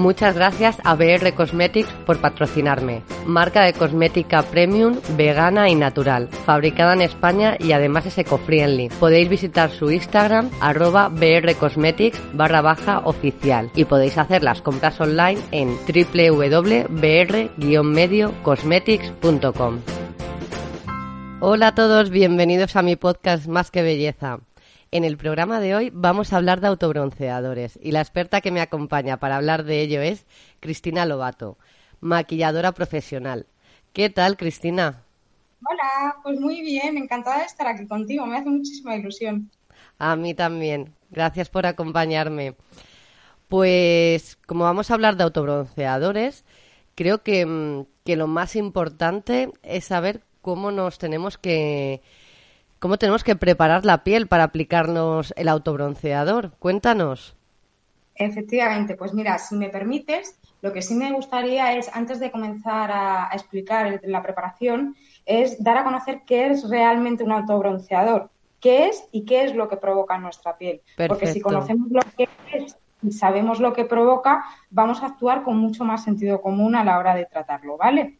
Muchas gracias a BR Cosmetics por patrocinarme. Marca de cosmética premium, vegana y natural. Fabricada en España y además es eco-friendly. Podéis visitar su Instagram arroba BR Cosmetics barra baja oficial y podéis hacer las compras online en www.br-mediocosmetics.com. Hola a todos, bienvenidos a mi podcast Más que Belleza. En el programa de hoy vamos a hablar de autobronceadores y la experta que me acompaña para hablar de ello es Cristina Lobato, maquilladora profesional. ¿Qué tal, Cristina? Hola, pues muy bien, encantada de estar aquí contigo, me hace muchísima ilusión. A mí también, gracias por acompañarme. Pues como vamos a hablar de autobronceadores, creo que, mm, que lo más importante es saber cómo nos tenemos que ¿Cómo tenemos que preparar la piel para aplicarnos el autobronceador? Cuéntanos. Efectivamente, pues mira, si me permites, lo que sí me gustaría es, antes de comenzar a, explicar la preparación, es dar a conocer qué es realmente un autobronceador, qué es y qué es lo que provoca en nuestra piel. Porque si conocemos lo que es y sabemos lo que provoca, vamos a actuar con mucho más sentido común a la hora de tratarlo, ¿vale?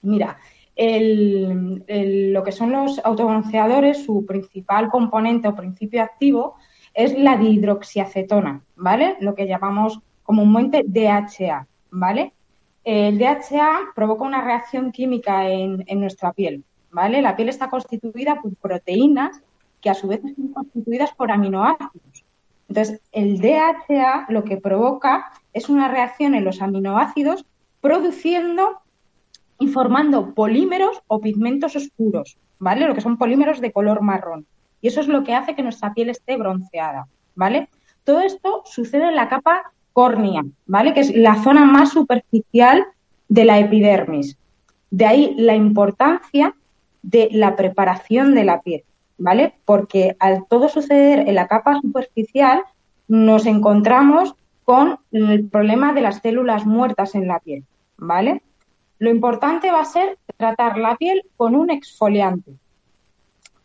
Mira, lo que son los autobronceadores, su principal componente o principio activo es la dihidroxiacetona, ¿vale? Lo que llamamos comúnmente DHA, ¿vale? El DHA provoca una reacción química en, en nuestra piel, ¿vale? La piel está constituida por proteínas que a su vez están constituidas por aminoácidos. Entonces, el DHA lo que provoca es una reacción en los aminoácidos produciendo y formando polímeros o pigmentos oscuros, ¿vale? Lo que son polímeros de color marrón. Y eso es lo que hace que nuestra piel esté bronceada, ¿vale? Todo esto sucede en la capa córnea, ¿vale? Que es la zona más superficial de la epidermis. De ahí la importancia de la preparación de la piel, ¿vale? Porque al todo suceder en la capa superficial nos encontramos con el problema de las células muertas en la piel, ¿vale? Lo importante va a ser tratar la piel con un exfoliante.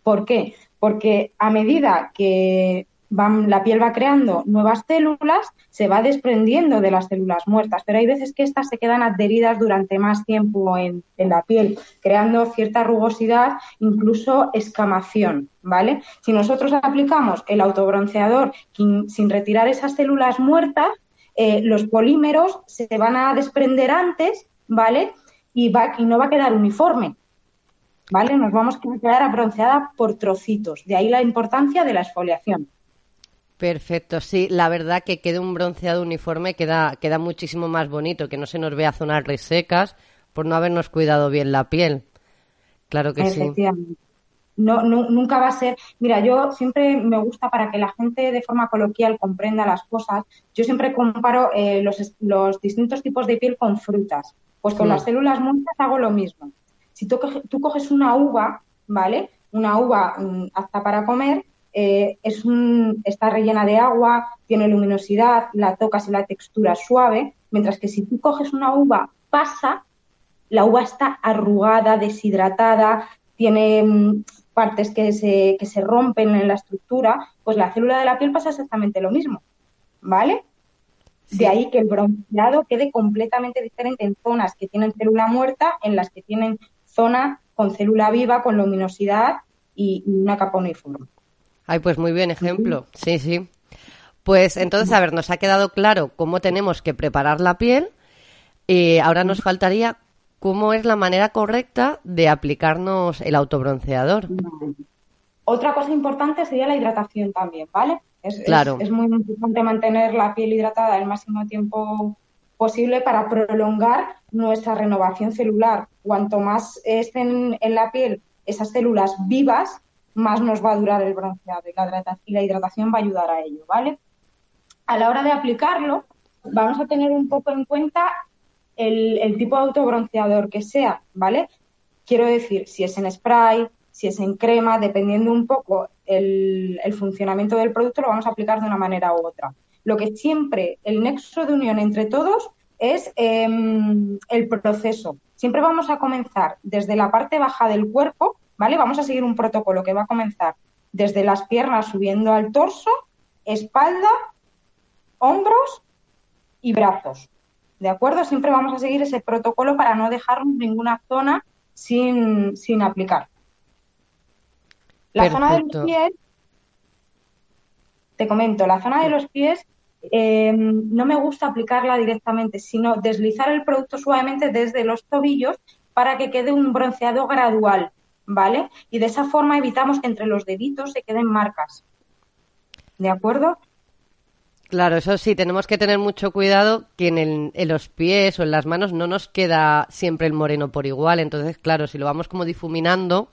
¿Por qué? Porque a medida que la piel va creando nuevas células, se va desprendiendo de las células muertas, pero hay veces que estas se quedan adheridas durante más tiempo en, la piel, creando cierta rugosidad, incluso escamación, ¿vale? Si nosotros aplicamos el autobronceador sin retirar esas células muertas, eh, los polímeros se van a desprender antes, ¿vale? Y, va, y no va a quedar uniforme. ¿Vale? Nos vamos a quedar bronceada por trocitos. De ahí la importancia de la exfoliación. Perfecto, sí, la verdad que quede un bronceado uniforme queda, queda muchísimo más bonito, que no se nos vea zonas resecas por no habernos cuidado bien la piel. Claro que sí. No, nunca va a ser. Mira, yo siempre me gusta para que la gente de forma coloquial comprenda las cosas. Yo siempre comparo eh, los, los distintos tipos de piel con frutas. Pues con las células muertas hago lo mismo. Si tú, coges una uva, ¿vale? Una uva mm, apta para comer, eh, es un, está rellena de agua, tiene luminosidad, la tocas y la textura es suave, mientras que si tú coges una uva pasa, la uva está arrugada, deshidratada, tiene mm, partes que se, que se rompen en la estructura, pues la célula de la piel pasa exactamente lo mismo, ¿vale? De ahí que el bronceado quede completamente diferente en zonas que tienen célula muerta, en las que tienen zona con célula viva, con luminosidad y, una capa uniforme. Ay, pues muy bien ejemplo. Sí, sí. Pues entonces, a ver, nos ha quedado claro cómo tenemos que preparar la piel. y ahora nos faltaría cómo es la manera correcta de aplicarnos el autobronceador. Otra cosa importante sería la hidratación también, ¿vale? Es, claro. es, muy importante mantener la piel hidratada el máximo tiempo posible para prolongar nuestra renovación celular. Cuanto más estén en la piel esas células vivas, más nos va a durar el bronceado y la, y la hidratación va a ayudar a ello, ¿vale? A la hora de aplicarlo, vamos a tener un poco en cuenta el, tipo de autobronceador que sea, ¿vale? Quiero decir, si es en spray, si es en crema, dependiendo un poco el, funcionamiento del producto, lo vamos a aplicar de una manera u otra. Lo que siempre, el nexo de unión entre todos es em, el proceso. Siempre vamos a comenzar desde la parte baja del cuerpo, ¿vale? Vamos a seguir un protocolo que va a comenzar desde las piernas subiendo al torso, espalda, hombros y brazos. ¿De acuerdo? Siempre vamos a seguir ese protocolo para no dejar ninguna zona sin, sin aplicar. La zona de los pies, te comento, la zona de los pies em, no me gusta aplicarla directamente, sino deslizar el producto suavemente desde los tobillos para que quede un bronceado gradual, ¿vale? Y de esa forma evitamos que entre los deditos se queden marcas. ¿De acuerdo? Claro, eso sí, tenemos que tener mucho cuidado que en, los pies o en las manos no nos queda siempre el moreno por igual. Entonces, claro, si lo vamos como difuminando,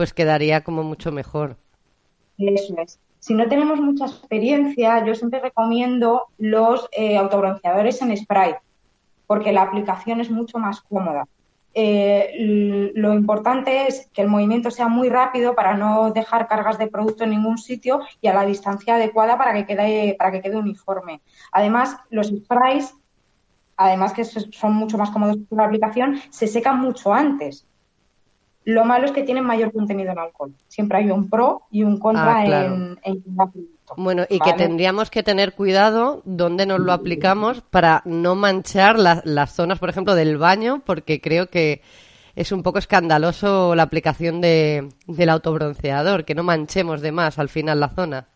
pues quedaría como mucho mejor. Eso es. Si no tenemos mucha experiencia, yo siempre recomiendo los eh, autobronceadores en spray, porque la aplicación es mucho más cómoda. Eh, lo importante es que el movimiento sea muy rápido para no dejar cargas de producto en ningún sitio y a la distancia adecuada para que quede, para que quede uniforme. Además, los sprays, además que son mucho más cómodos para la aplicación, se secan mucho antes. Lo malo es que tienen mayor contenido en alcohol. Siempre hay un pro y un contra ah, en, en bueno, y que tendríamos que tener cuidado donde nos lo aplicamos para no manchar las zonas, por ejemplo, del baño, porque creo que es un poco escandaloso la aplicación de, del autobronceador, que no manchemos de más al final la zona.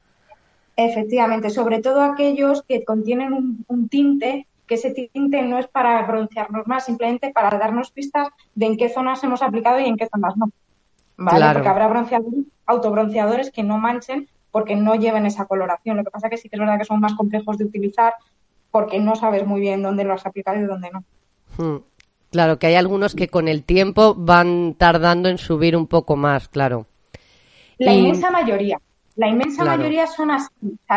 Efectivamente, sobre todo aquellos que contienen un, tinte, que ese tinte no es para broncearnos más, simplemente para darnos pistas de en qué zonas hemos aplicado y en qué zonas no. ¿Vale? Porque habrá bronceadores, autobronceadores que no manchen porque no lleven esa coloración. Lo que pasa es que sí que es verdad que son más complejos de utilizar porque no sabes muy bien dónde lo has aplicado y dónde no. Hmm. Claro, que hay algunos que con el tiempo van tardando en subir un poco más, claro. La inmensa mayoría. La inmensa mayoría son así,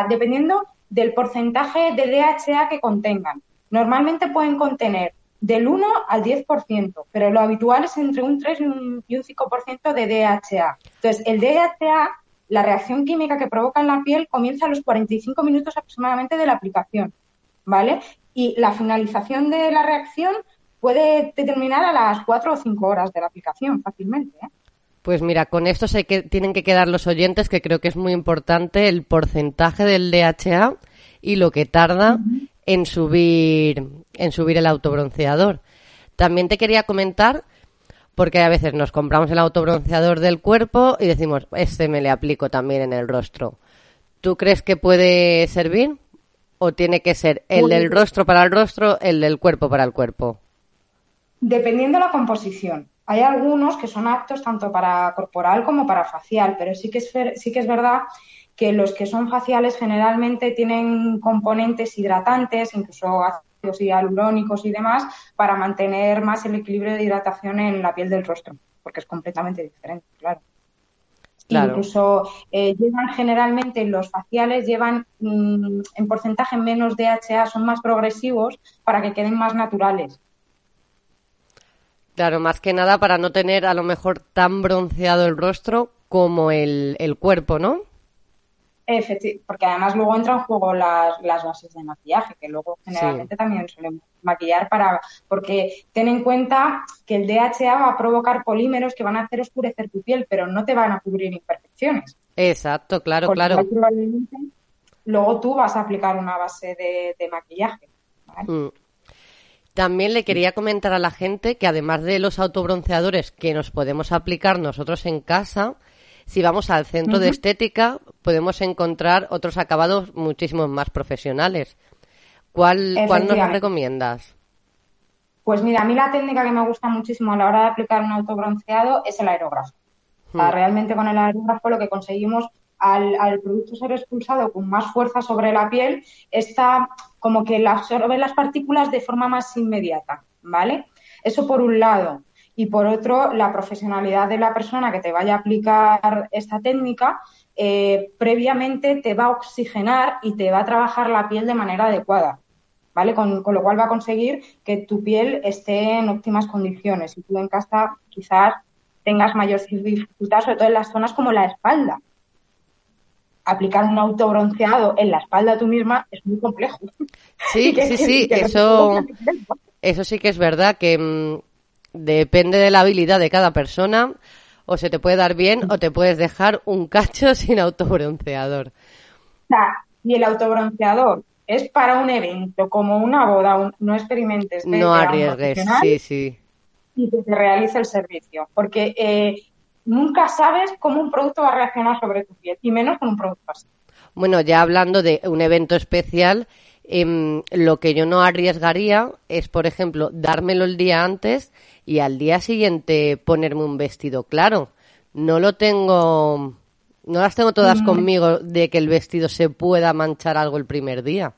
dependiendo del porcentaje de DHA que contengan. Normalmente pueden contener del 1 al 10%, pero lo habitual es entre un 3 y un, y un 5% de DHA. Entonces, el DHA la reacción química que provoca en la piel comienza a los 45 minutos aproximadamente de la aplicación, ¿vale? Y la finalización de la reacción puede determinar a las 4 o 5 horas de la aplicación fácilmente. ¿eh? Pues mira, con esto se que, tienen que quedar los oyentes, que creo que es muy importante el porcentaje del DHA y lo que tarda en subir en subir el autobronceador. También te quería comentar porque a veces nos compramos el autobronceador del cuerpo y decimos, este me le aplico también en el rostro. ¿Tú crees que puede servir? ¿O tiene que ser el del rostro para el rostro, el del cuerpo para el cuerpo? Dependiendo de la composición. Hay algunos que son aptos tanto para corporal como para facial, pero sí que es, sí que es verdad que los que son faciales generalmente tienen componentes hidratantes, incluso y alurónicos y demás para mantener más el equilibrio de hidratación en la piel del rostro, porque es completamente diferente, claro. Incluso eh, llevan generalmente los faciales, llevan mm, en porcentaje menos DHA, son más progresivos para que queden más naturales. Claro, más que nada para no tener a lo mejor tan bronceado el rostro como el, el cuerpo, ¿no? Porque además luego entran en juego las, las bases de maquillaje, que luego generalmente también suelen maquillar para, porque ten en cuenta que el DHA va a provocar polímeros que van a hacer oscurecer tu piel, pero no te van a cubrir imperfecciones. Exacto, claro, claro. Luego tú vas a aplicar una base de, maquillaje. Mm. También le quería comentar a la gente que además de los autobronceadores que nos podemos aplicar nosotros en casa, si vamos al centro de estética, podemos encontrar otros acabados muchísimo más profesionales. ¿Cuál, ¿Cuál nos recomiendas? Pues mira, a mí la técnica que me gusta muchísimo a la hora de aplicar un autobronceado es el aerógrafo. Hmm. realmente con el aerógrafo lo que conseguimos al, producto ser expulsado con más fuerza sobre la piel, está como que absorbe las partículas de forma más inmediata, ¿vale? Eso por un lado. Y por otro, la profesionalidad de la persona que te vaya a aplicar esta técnica eh, previamente te va a oxigenar y te va a trabajar la piel de manera adecuada. ¿Vale? Con, con, lo cual va a conseguir que tu piel esté en óptimas condiciones y tú en casa quizás tengas mayor dificultad, sobre todo en las zonas como la espalda, aplicar un autobronceado en la espalda tú misma es muy complejo. Sí, sí, sí, eso, eso sí que es verdad que mm, depende de la habilidad de cada persona, o se te puede dar bien o te puedes dejar un cacho sin autobronceador. Y el autobronceador es para un evento como una boda, no experimentes. No arriesgues, sí, sí. Y que te realice el servicio, porque eh, nunca sabes cómo un producto va a reaccionar sobre tu piel, y menos con un producto así. Bueno, ya hablando de un evento especial, em, lo que yo no arriesgaría es, por ejemplo, dármelo el día antes y al día siguiente ponerme un vestido claro. No lo tengo, no las tengo todas mm. conmigo de que el vestido se pueda manchar algo el primer día.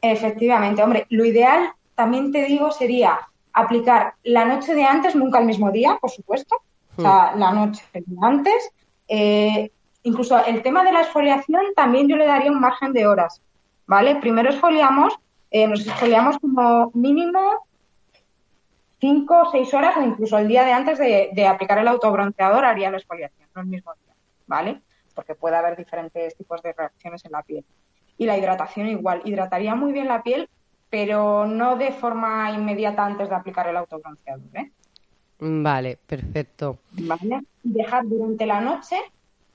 Efectivamente, hombre, lo ideal, también te digo, sería aplicar la noche de antes, nunca el mismo día, por supuesto, o sea, hmm. la noche antes. Eh, incluso el tema de la exfoliación también yo le daría un margen de horas, ¿vale? Primero exfoliamos, eh, nos exfoliamos como mínimo cinco o seis horas o incluso el día de antes de, aplicar el autobronceador haría la exfoliación, no el mismo día, ¿vale? Porque puede haber diferentes tipos de reacciones en la piel. Y la hidratación igual, hidrataría muy bien la piel, pero no de forma inmediata antes de aplicar el autobronceador, ¿eh? Vale, perfecto. Vale. Dejar durante la noche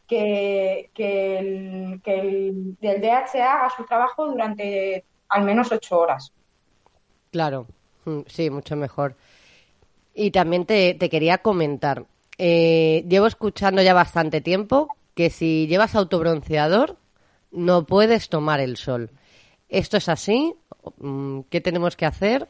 que, el, DHA haga su trabajo durante al menos ocho horas. Claro, mm, sí, mucho mejor. Y también te, quería comentar, eh, llevo escuchando ya bastante tiempo que si llevas autobronceador no puedes tomar el sol. ¿Esto es así? Mm, ¿Qué tenemos que hacer?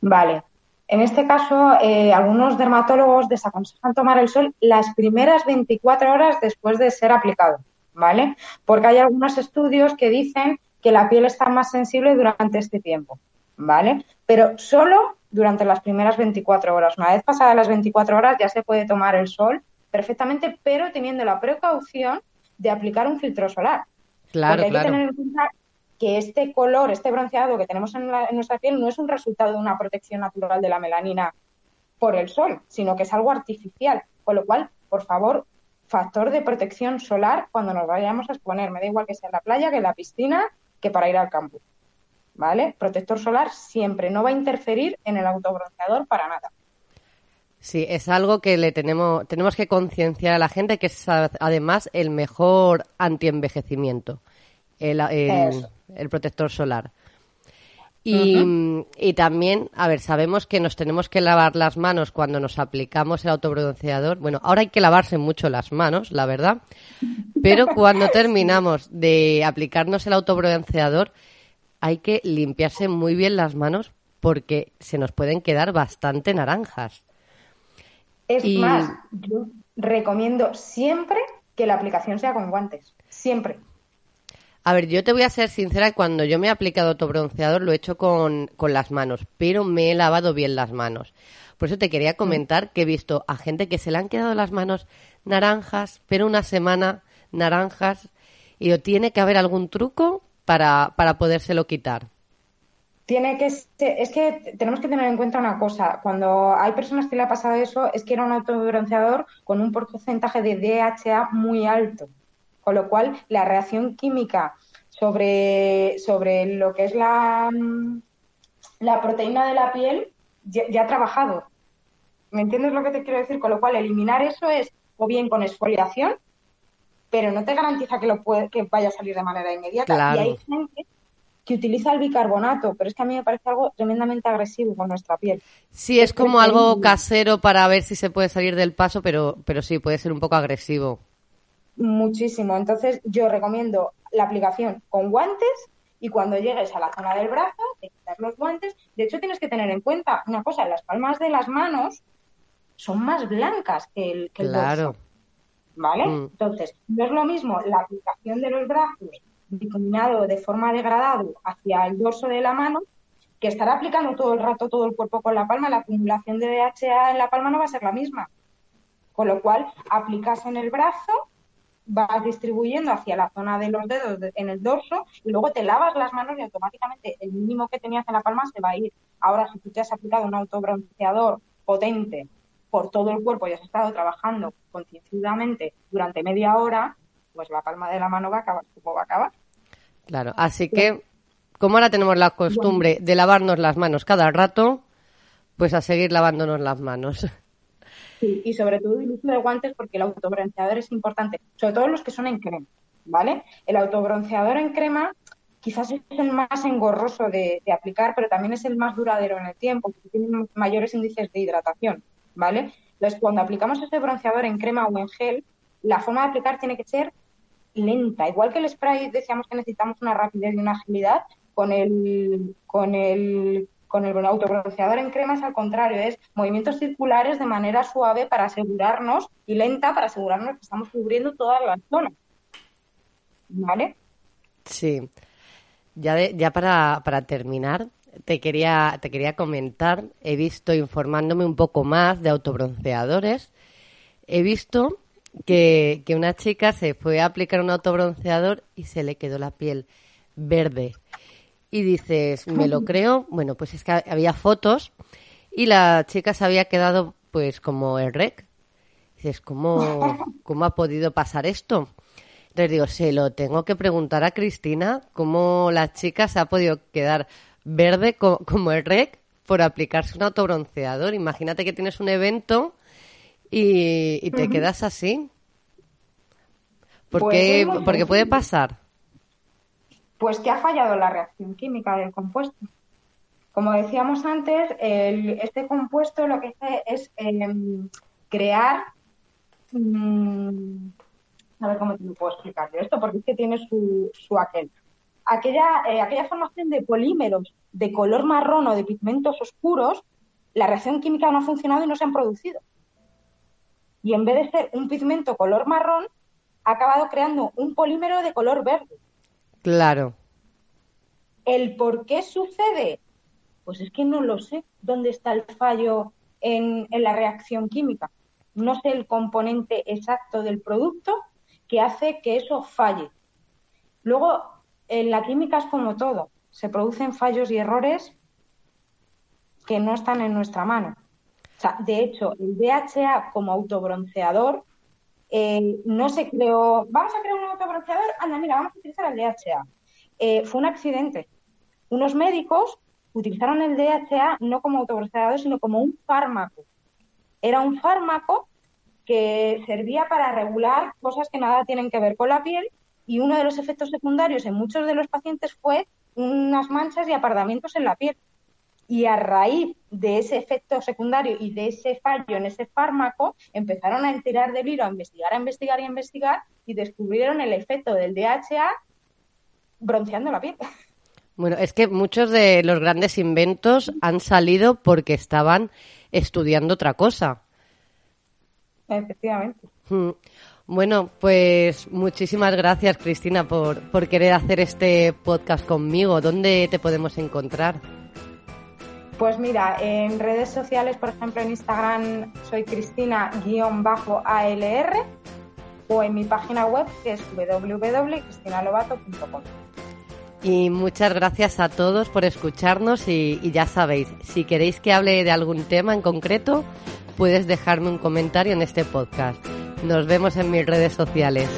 Vale, en este caso, eh, algunos dermatólogos desaconsejan tomar el sol las primeras 24 horas después de ser aplicado, ¿vale? Porque hay algunos estudios que dicen que la piel está más sensible durante este tiempo, ¿vale? Pero solo durante las primeras 24 horas. Una vez pasadas las 24 horas ya se puede tomar el sol perfectamente, pero teniendo la precaución de aplicar un filtro solar. Claro, Porque hay claro. que tener en cuenta que este color, este bronceado que tenemos en, nuestra piel no es un resultado de una protección natural de la melanina por el sol, sino que es algo artificial. Con lo cual, por favor, factor de protección solar cuando nos vayamos a exponer. Me da igual que sea en la playa, que en la piscina, que para ir al campo. ¿Vale? Protector solar siempre no va a interferir en el autobronceador para nada. Sí, es algo que le tenemos, tenemos que concienciar a la gente que es además el mejor antienvejecimiento. El, el, el protector solar. Y, y, también, a ver, sabemos que nos tenemos que lavar las manos cuando nos aplicamos el autobronceador. Bueno, ahora hay que lavarse mucho las manos, la verdad. Pero cuando terminamos de aplicarnos el autobronceador, hay que limpiarse muy bien las manos porque se nos pueden quedar bastante naranjas. Es más, yo recomiendo siempre que la aplicación sea con guantes. Siempre. A ver, yo te voy a ser sincera, cuando yo me he aplicado autobronceador lo he hecho con, las manos, pero me he lavado bien las manos. Por eso te quería mm. comentar que he visto a gente que se le han quedado las manos naranjas, pero una semana naranjas, y o tiene que haber algún truco para, para podérselo quitar. Tiene que ser, es que tenemos que tener en cuenta una cosa, cuando hay personas que le ha pasado eso, es que era un autobronceador con un porcentaje de DHA muy alto. Con lo cual, la reacción química sobre, sobre lo que es la, mm, la proteína de la piel ya, ha trabajado. ¿Me entiendes lo que te quiero decir? Con lo cual, eliminar eso es o bien con exfoliación, pero no te garantiza que, lo puede, que vaya a salir de manera inmediata. Y hay gente que utiliza el bicarbonato, pero es que a mí me parece algo tremendamente agresivo con nuestra piel. Sí, es, como algo casero para ver si se puede salir del paso, pero, pero sí, puede ser un poco agresivo muchísimo. Entonces, yo recomiendo la aplicación con guantes y cuando llegues a la zona del brazo, te quitas los guantes. De hecho, tienes que tener en cuenta una cosa, las palmas de las manos son más blancas que el, que claro. ¿vale? Mm. Entonces, no es lo mismo la aplicación de los brazos difuminado de forma degradado hacia el dorso de la mano que estar aplicando todo el rato todo el cuerpo con la palma, la acumulación de DHA en la palma no va a ser la misma. Con lo cual, aplicas en el brazo, vas distribuyendo hacia la zona de los dedos en el dorso y luego te lavas las manos y automáticamente el mínimo que tenías en la palma se va a ir. Ahora, si tú te has aplicado un autobronceador potente por todo el cuerpo y has estado trabajando concienzudamente durante media hora, pues la palma de la mano va a acabar como va a acabar. Claro, así que como ahora tenemos la costumbre de lavarnos las manos cada rato, pues a seguir lavándonos las manos. Y sobre todo el uso de guantes porque el autobronceador es importante, sobre todo los que son en crema, ¿vale? El autobronceador en crema quizás es el más engorroso de, aplicar, pero también es el más duradero en el tiempo, porque tiene mayores índices de hidratación, ¿vale? Entonces, cuando aplicamos ese bronceador en crema o en gel, la forma de aplicar tiene que ser lenta. Igual que el spray decíamos que necesitamos una rapidez y una agilidad, con el, con el, con el autobronceador en crema es al contrario, es movimientos circulares de manera suave para asegurarnos y lenta para asegurarnos que estamos cubriendo toda la zona. ¿Vale? Sí. Ya, ya para, para terminar, te quería, te quería comentar, he visto informándome un poco más de autobronceadores, he visto que, que una chica se fue a aplicar un autobronceador y se le quedó la piel verde. Y dices, ¿me lo creo? Bueno, pues es que había fotos y la chica se había quedado pues como el rec. Dices, ¿cómo, cómo ha podido pasar esto? Entonces digo, se lo tengo que preguntar a Cristina, cómo la chica se ha podido quedar verde como el rec por aplicarse un autobronceador. Imagínate que tienes un evento y, te quedas así. Porque, pues porque puede pasar. Pues que ha fallado la reacción química del compuesto. Como decíamos antes, este compuesto lo que hace es em, crear. Mm, a ver cómo te lo puedo explicar esto, porque es que tiene su, su aquel. Aquella, eh, aquella formación de polímeros de color marrón o de pigmentos oscuros, la reacción química no ha funcionado y no se han producido y en vez de ser un pigmento color marrón, ha acabado creando un polímero de color verde. Claro. ¿El por qué sucede? Pues es que no lo sé dónde está el fallo en, la reacción química. No sé el componente exacto del producto que hace que eso falle. Luego, en la química es como todo. Se producen fallos y errores que no están en nuestra mano de hecho, el DHA como autobronceador eh, no se creó. Vamos a crear un autobronceador, anda, mira, vamos a utilizar el DHA. Eh, fue un accidente. Unos médicos utilizaron el DHA no como autobronceador, sino como un fármaco. Era un fármaco que servía para regular cosas que nada tienen que ver con la piel y uno de los efectos secundarios en muchos de los pacientes fue unas manchas y apardamientos en la piel y a raíz de ese efecto secundario y de ese fallo en ese fármaco, empezaron a enterar del hilo, a investigar, a investigar y a investigar y descubrieron el efecto del DHA bronceando la piel. Bueno, es que muchos de los grandes inventos han salido porque estaban estudiando otra cosa. Efectivamente. Mm. Bueno, pues muchísimas gracias, Cristina, por, por querer hacer este podcast conmigo. ¿Dónde te podemos encontrar? Pues mira, en redes sociales, por ejemplo en Instagram soy Cristina-ALR o en mi página web que es www.cristinalobato.com. Y muchas gracias a todos por escucharnos y, y, ya sabéis, si queréis que hable de algún tema en concreto, puedes dejarme un comentario en este podcast. Nos vemos en mis redes sociales.